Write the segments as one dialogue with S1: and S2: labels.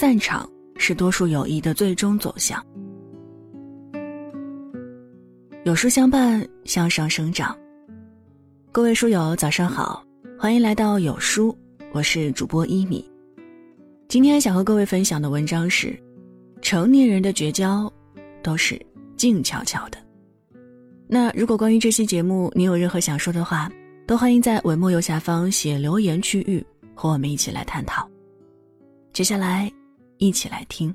S1: 散场是多数友谊的最终走向。有书相伴，向上生长。各位书友，早上好，欢迎来到有书，我是主播一米。今天想和各位分享的文章是：成年人的绝交，都是静悄悄的。那如果关于这期节目你有任何想说的话，都欢迎在文末右下方写留言区域，和我们一起来探讨。接下来，一起来听。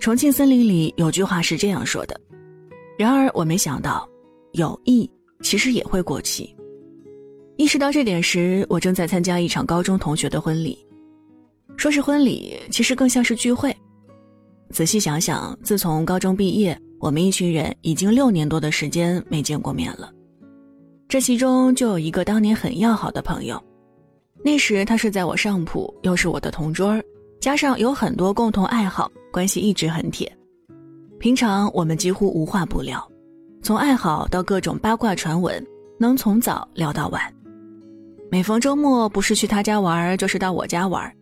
S1: 重庆森林里有句话是这样说的：“然而我没想到，友谊其实也会过期。”意识到这点时，我正在参加一场高中同学的婚礼。说是婚礼，其实更像是聚会。仔细想想，自从高中毕业，我们一群人已经六年多的时间没见过面了。这其中就有一个当年很要好的朋友，那时他是在我上铺，又是我的同桌。加上有很多共同爱好，关系一直很铁。平常我们几乎无话不聊，从爱好到各种八卦传闻，能从早聊到晚。每逢周末，不是去他家玩，就是到我家玩。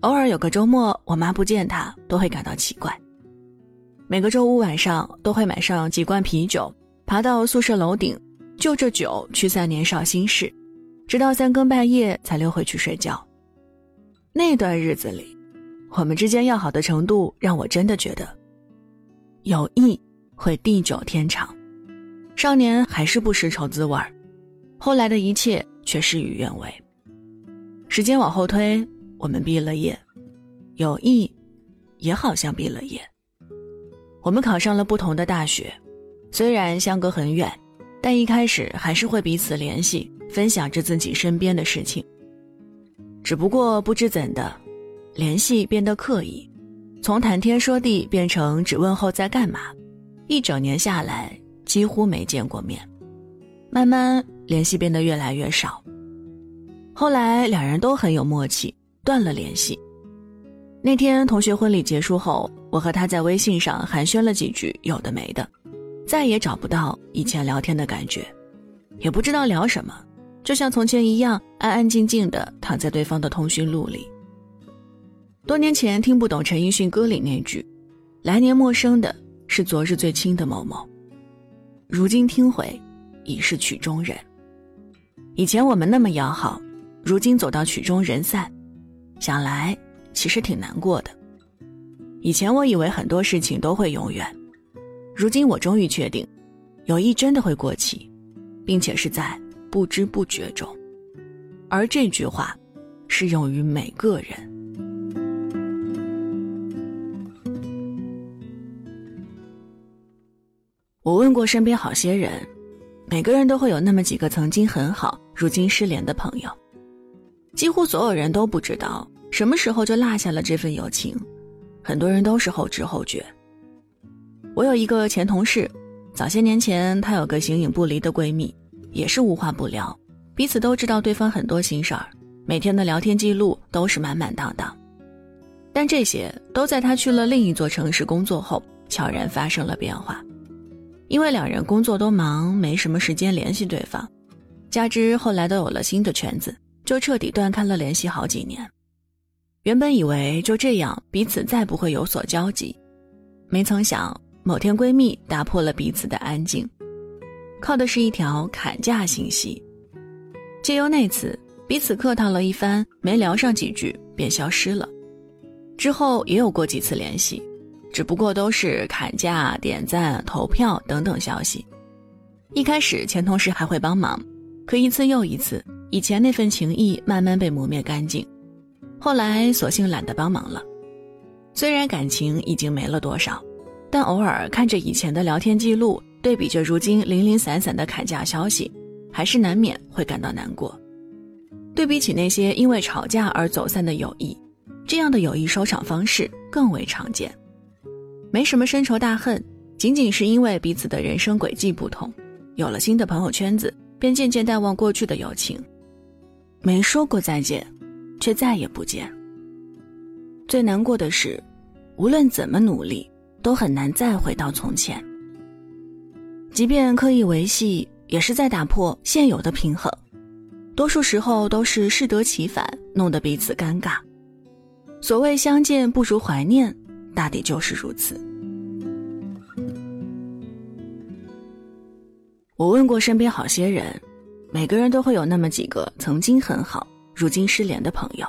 S1: 偶尔有个周末，我妈不见他，都会感到奇怪。每个周五晚上，都会买上几罐啤酒，爬到宿舍楼顶，就着酒驱散年少心事，直到三更半夜才溜回去睡觉。那段日子里。我们之间要好的程度，让我真的觉得，友谊会地久天长。少年还是不识愁滋味儿，后来的一切却事与愿违。时间往后推，我们毕了业，友谊也好像毕了业。我们考上了不同的大学，虽然相隔很远，但一开始还是会彼此联系，分享着自己身边的事情。只不过不知怎的。联系变得刻意，从谈天说地变成只问候在干嘛，一整年下来几乎没见过面，慢慢联系变得越来越少。后来两人都很有默契，断了联系。那天同学婚礼结束后，我和他在微信上寒暄了几句，有的没的，再也找不到以前聊天的感觉，也不知道聊什么，就像从前一样安安静静的躺在对方的通讯录里。多年前听不懂陈奕迅歌里那句：“来年陌生的是昨日最亲的某某。”如今听回，已是曲终人。以前我们那么要好，如今走到曲终人散，想来其实挺难过的。以前我以为很多事情都会永远，如今我终于确定，友谊真的会过期，并且是在不知不觉中。而这句话，适用于每个人。我问过身边好些人，每个人都会有那么几个曾经很好、如今失联的朋友。几乎所有人都不知道什么时候就落下了这份友情，很多人都是后知后觉。我有一个前同事，早些年前她有个形影不离的闺蜜，也是无话不聊，彼此都知道对方很多心事儿，每天的聊天记录都是满满当当。但这些都在她去了另一座城市工作后，悄然发生了变化。因为两人工作都忙，没什么时间联系对方，加之后来都有了新的圈子，就彻底断开了联系好几年。原本以为就这样彼此再不会有所交集，没曾想某天闺蜜打破了彼此的安静，靠的是一条砍价信息。借由那次彼此客套了一番，没聊上几句便消失了。之后也有过几次联系。只不过都是砍价、点赞、投票等等消息。一开始前同事还会帮忙，可一次又一次，以前那份情谊慢慢被磨灭干净。后来索性懒得帮忙了。虽然感情已经没了多少，但偶尔看着以前的聊天记录，对比着如今零零散散的砍价消息，还是难免会感到难过。对比起那些因为吵架而走散的友谊，这样的友谊收场方式更为常见。没什么深仇大恨，仅仅是因为彼此的人生轨迹不同，有了新的朋友圈子，便渐渐淡忘过去的友情。没说过再见，却再也不见。最难过的是，无论怎么努力，都很难再回到从前。即便刻意维系，也是在打破现有的平衡，多数时候都是适得其反，弄得彼此尴尬。所谓相见不如怀念，大抵就是如此。我问过身边好些人，每个人都会有那么几个曾经很好，如今失联的朋友。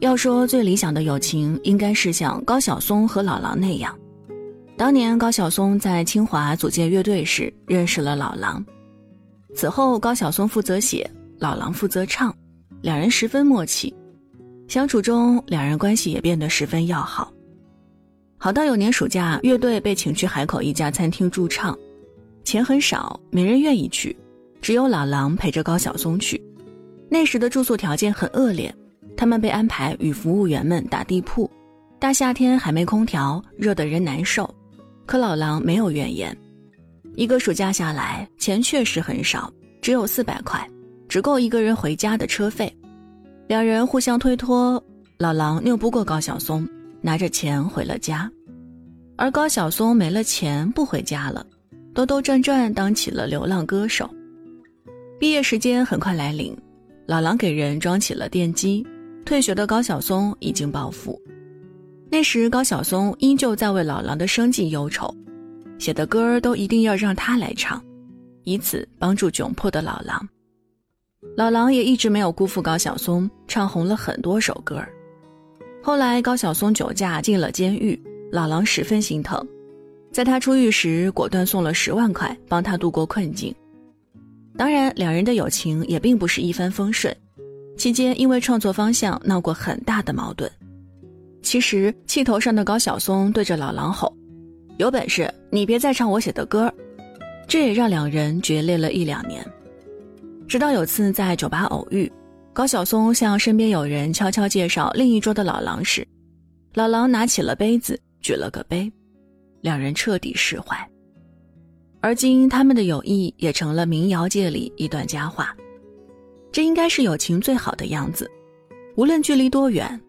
S1: 要说最理想的友情，应该是像高晓松和老狼那样。当年高晓松在清华组建乐队时认识了老狼，此后高晓松负责写，老狼负责唱，两人十分默契，相处中两人关系也变得十分要好。好到有年暑假，乐队被请去海口一家餐厅驻唱，钱很少，没人愿意去，只有老狼陪着高晓松去。那时的住宿条件很恶劣。他们被安排与服务员们打地铺，大夏天还没空调，热得人难受。可老狼没有怨言。一个暑假下来，钱确实很少，只有四百块，只够一个人回家的车费。两人互相推脱，老狼拗不过高晓松，拿着钱回了家。而高晓松没了钱，不回家了，兜兜转转当起了流浪歌手。毕业时间很快来临，老狼给人装起了电机。退学的高晓松已经暴富，那时高晓松依旧在为老狼的生计忧愁，写的歌都一定要让他来唱，以此帮助窘迫的老狼。老狼也一直没有辜负高晓松，唱红了很多首歌。后来高晓松酒驾进了监狱，老狼十分心疼，在他出狱时果断送了十万块帮他度过困境。当然，两人的友情也并不是一帆风顺。期间因为创作方向闹过很大的矛盾，其实气头上的高晓松对着老狼吼：“有本事你别再唱我写的歌！”这也让两人决裂了一两年。直到有次在酒吧偶遇，高晓松向身边有人悄悄介绍另一桌的老狼时，老狼拿起了杯子举了个杯，两人彻底释怀。而今他们的友谊也成了民谣界里一段佳话。这应该是友情最好的样子，无论距离多远，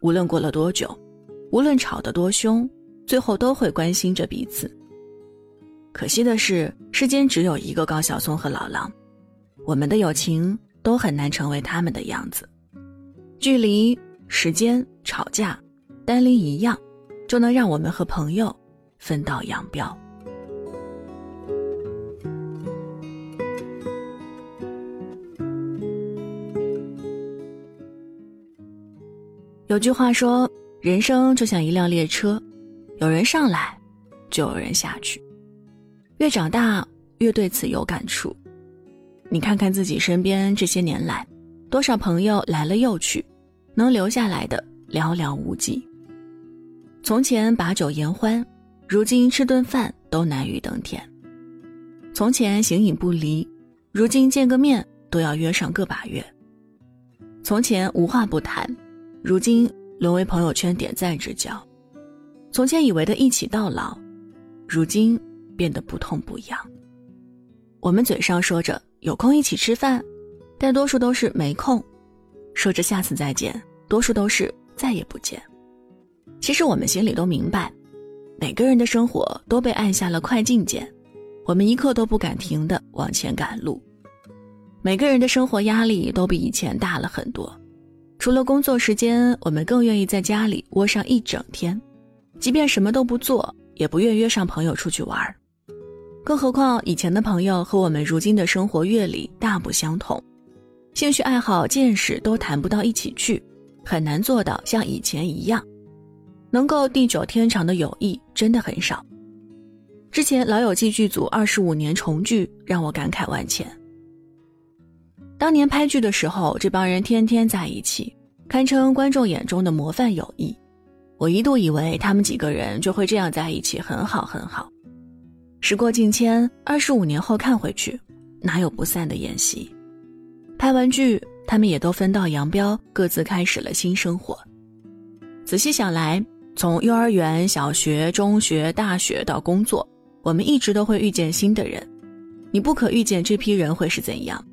S1: 无论过了多久，无论吵得多凶，最后都会关心着彼此。可惜的是，世间只有一个高晓松和老狼，我们的友情都很难成为他们的样子。距离、时间、吵架，单拎一样，就能让我们和朋友分道扬镳。有句话说，人生就像一辆列车，有人上来，就有人下去。越长大，越对此有感触。你看看自己身边这些年来，多少朋友来了又去，能留下来的寥寥无几。从前把酒言欢，如今吃顿饭都难于登天。从前形影不离，如今见个面都要约上个把月。从前无话不谈。如今沦为朋友圈点赞之交，从前以为的一起到老，如今变得不痛不痒。我们嘴上说着有空一起吃饭，但多数都是没空；说着下次再见，多数都是再也不见。其实我们心里都明白，每个人的生活都被按下了快进键，我们一刻都不敢停的往前赶路。每个人的生活压力都比以前大了很多。除了工作时间，我们更愿意在家里窝上一整天，即便什么都不做，也不愿约上朋友出去玩。更何况以前的朋友和我们如今的生活阅历大不相同，兴趣爱好、见识都谈不到一起去，很难做到像以前一样，能够地久天长的友谊真的很少。之前《老友记》剧组二十五年重聚，让我感慨万千。当年拍剧的时候，这帮人天天在一起，堪称观众眼中的模范友谊。我一度以为他们几个人就会这样在一起，很好很好。时过境迁，二十五年后看回去，哪有不散的宴席？拍完剧，他们也都分道扬镳，各自开始了新生活。仔细想来，从幼儿园、小学、中学、大学到工作，我们一直都会遇见新的人。你不可预见这批人会是怎样。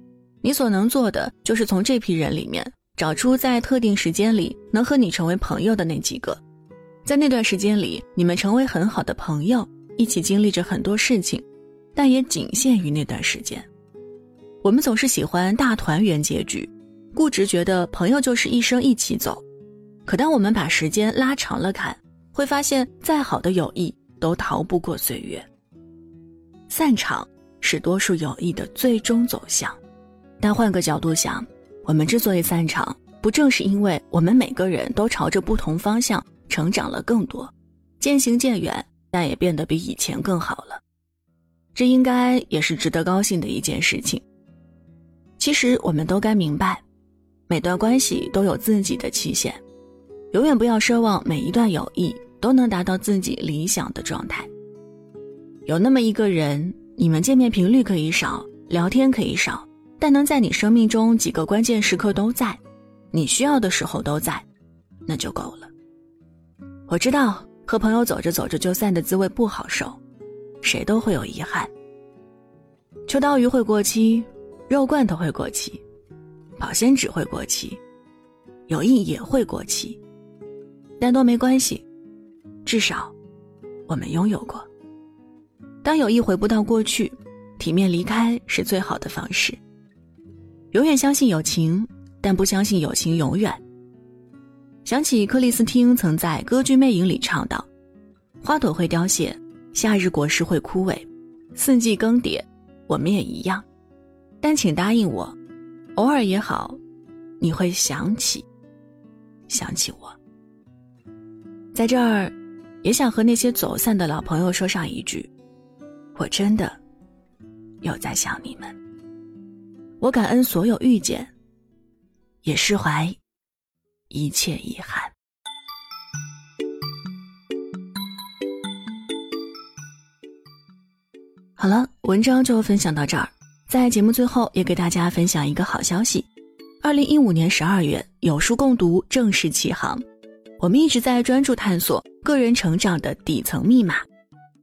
S1: 你所能做的，就是从这批人里面找出在特定时间里能和你成为朋友的那几个，在那段时间里，你们成为很好的朋友，一起经历着很多事情，但也仅限于那段时间。我们总是喜欢大团圆结局，固执觉得朋友就是一生一起走。可当我们把时间拉长了看，会发现再好的友谊都逃不过岁月。散场是多数友谊的最终走向，但换个角度想，我们之所以散场，不正是因为我们每个人都朝着不同方向成长了更多，渐行渐远，但也变得比以前更好了。这应该也是值得高兴的一件事情。其实我们都该明白，每段关系都有自己的期限。永远不要奢望每一段友谊都能达到自己理想的状态。有那么一个人，你们见面频率可以少，聊天可以少，但能在你生命中几个关键时刻都在，你需要的时候都在，那就够了。我知道和朋友走着走着就散的滋味不好受，谁都会有遗憾。秋刀鱼会过期，肉罐头会过期，保鲜纸会过期，友谊也会过期。但都没关系，至少我们拥有过。当友谊回不到过去，体面离开是最好的方式。永远相信友情，但不相信友情永远。想起克里斯汀曾在《歌剧魅影》里唱道：“花朵会凋谢，夏日果实会枯萎，四季更迭，我们也一样。但请答应我，偶尔也好，你会想起，想起我。”在这儿，也想和那些走散的老朋友说上一句：我真的有在想你们。我感恩所有遇见，也释怀一切遗憾。好了，文章就分享到这儿。在节目最后，也给大家分享一个好消息：二零一五年十二月，有书共读正式启航。我们一直在专注探索个人成长的底层密码，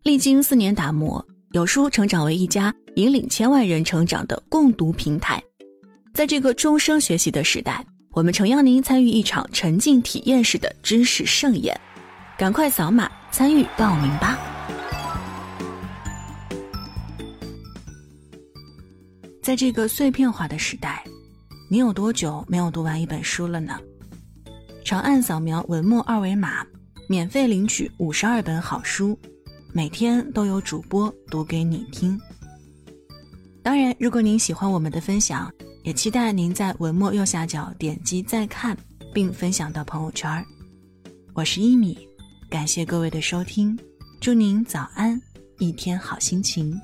S1: 历经四年打磨，有书成长为一家引领千万人成长的共读平台。在这个终生学习的时代，我们诚邀您参与一场沉浸体验式的知识盛宴，赶快扫码参与报名吧！在这个碎片化的时代，你有多久没有读完一本书了呢？长按扫描文末二维码，免费领取五十二本好书，每天都有主播读给你听。当然，如果您喜欢我们的分享，也期待您在文末右下角点击再看，并分享到朋友圈。我是一米，感谢各位的收听，祝您早安，一天好心情。